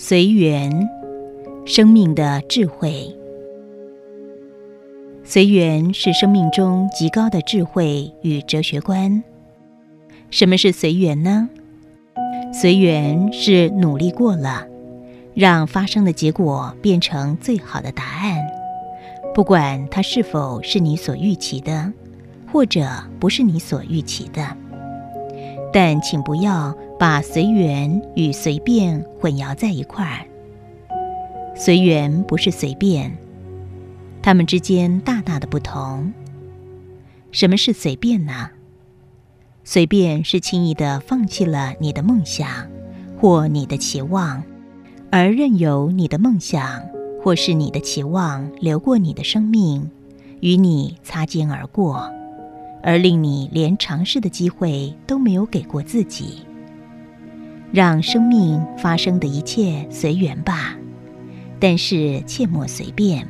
随缘，生命的智慧。随缘是生命中极高的智慧与哲学观。什么是随缘呢？随缘是努力过了，让发生的结果变成最好的答案，不管它是否是你所预期的，或者不是你所预期的。但请不要把随缘与随便混淆在一块儿。随缘不是随便，它们之间大大的不同。什么是随便呢？随便是轻易的放弃了你的梦想或你的期望，而任由你的梦想或是你的期望流过你的生命，与你擦肩而过。而令你连尝试的机会都没有给过自己，让生命发生的一切随缘吧，但是切莫随便。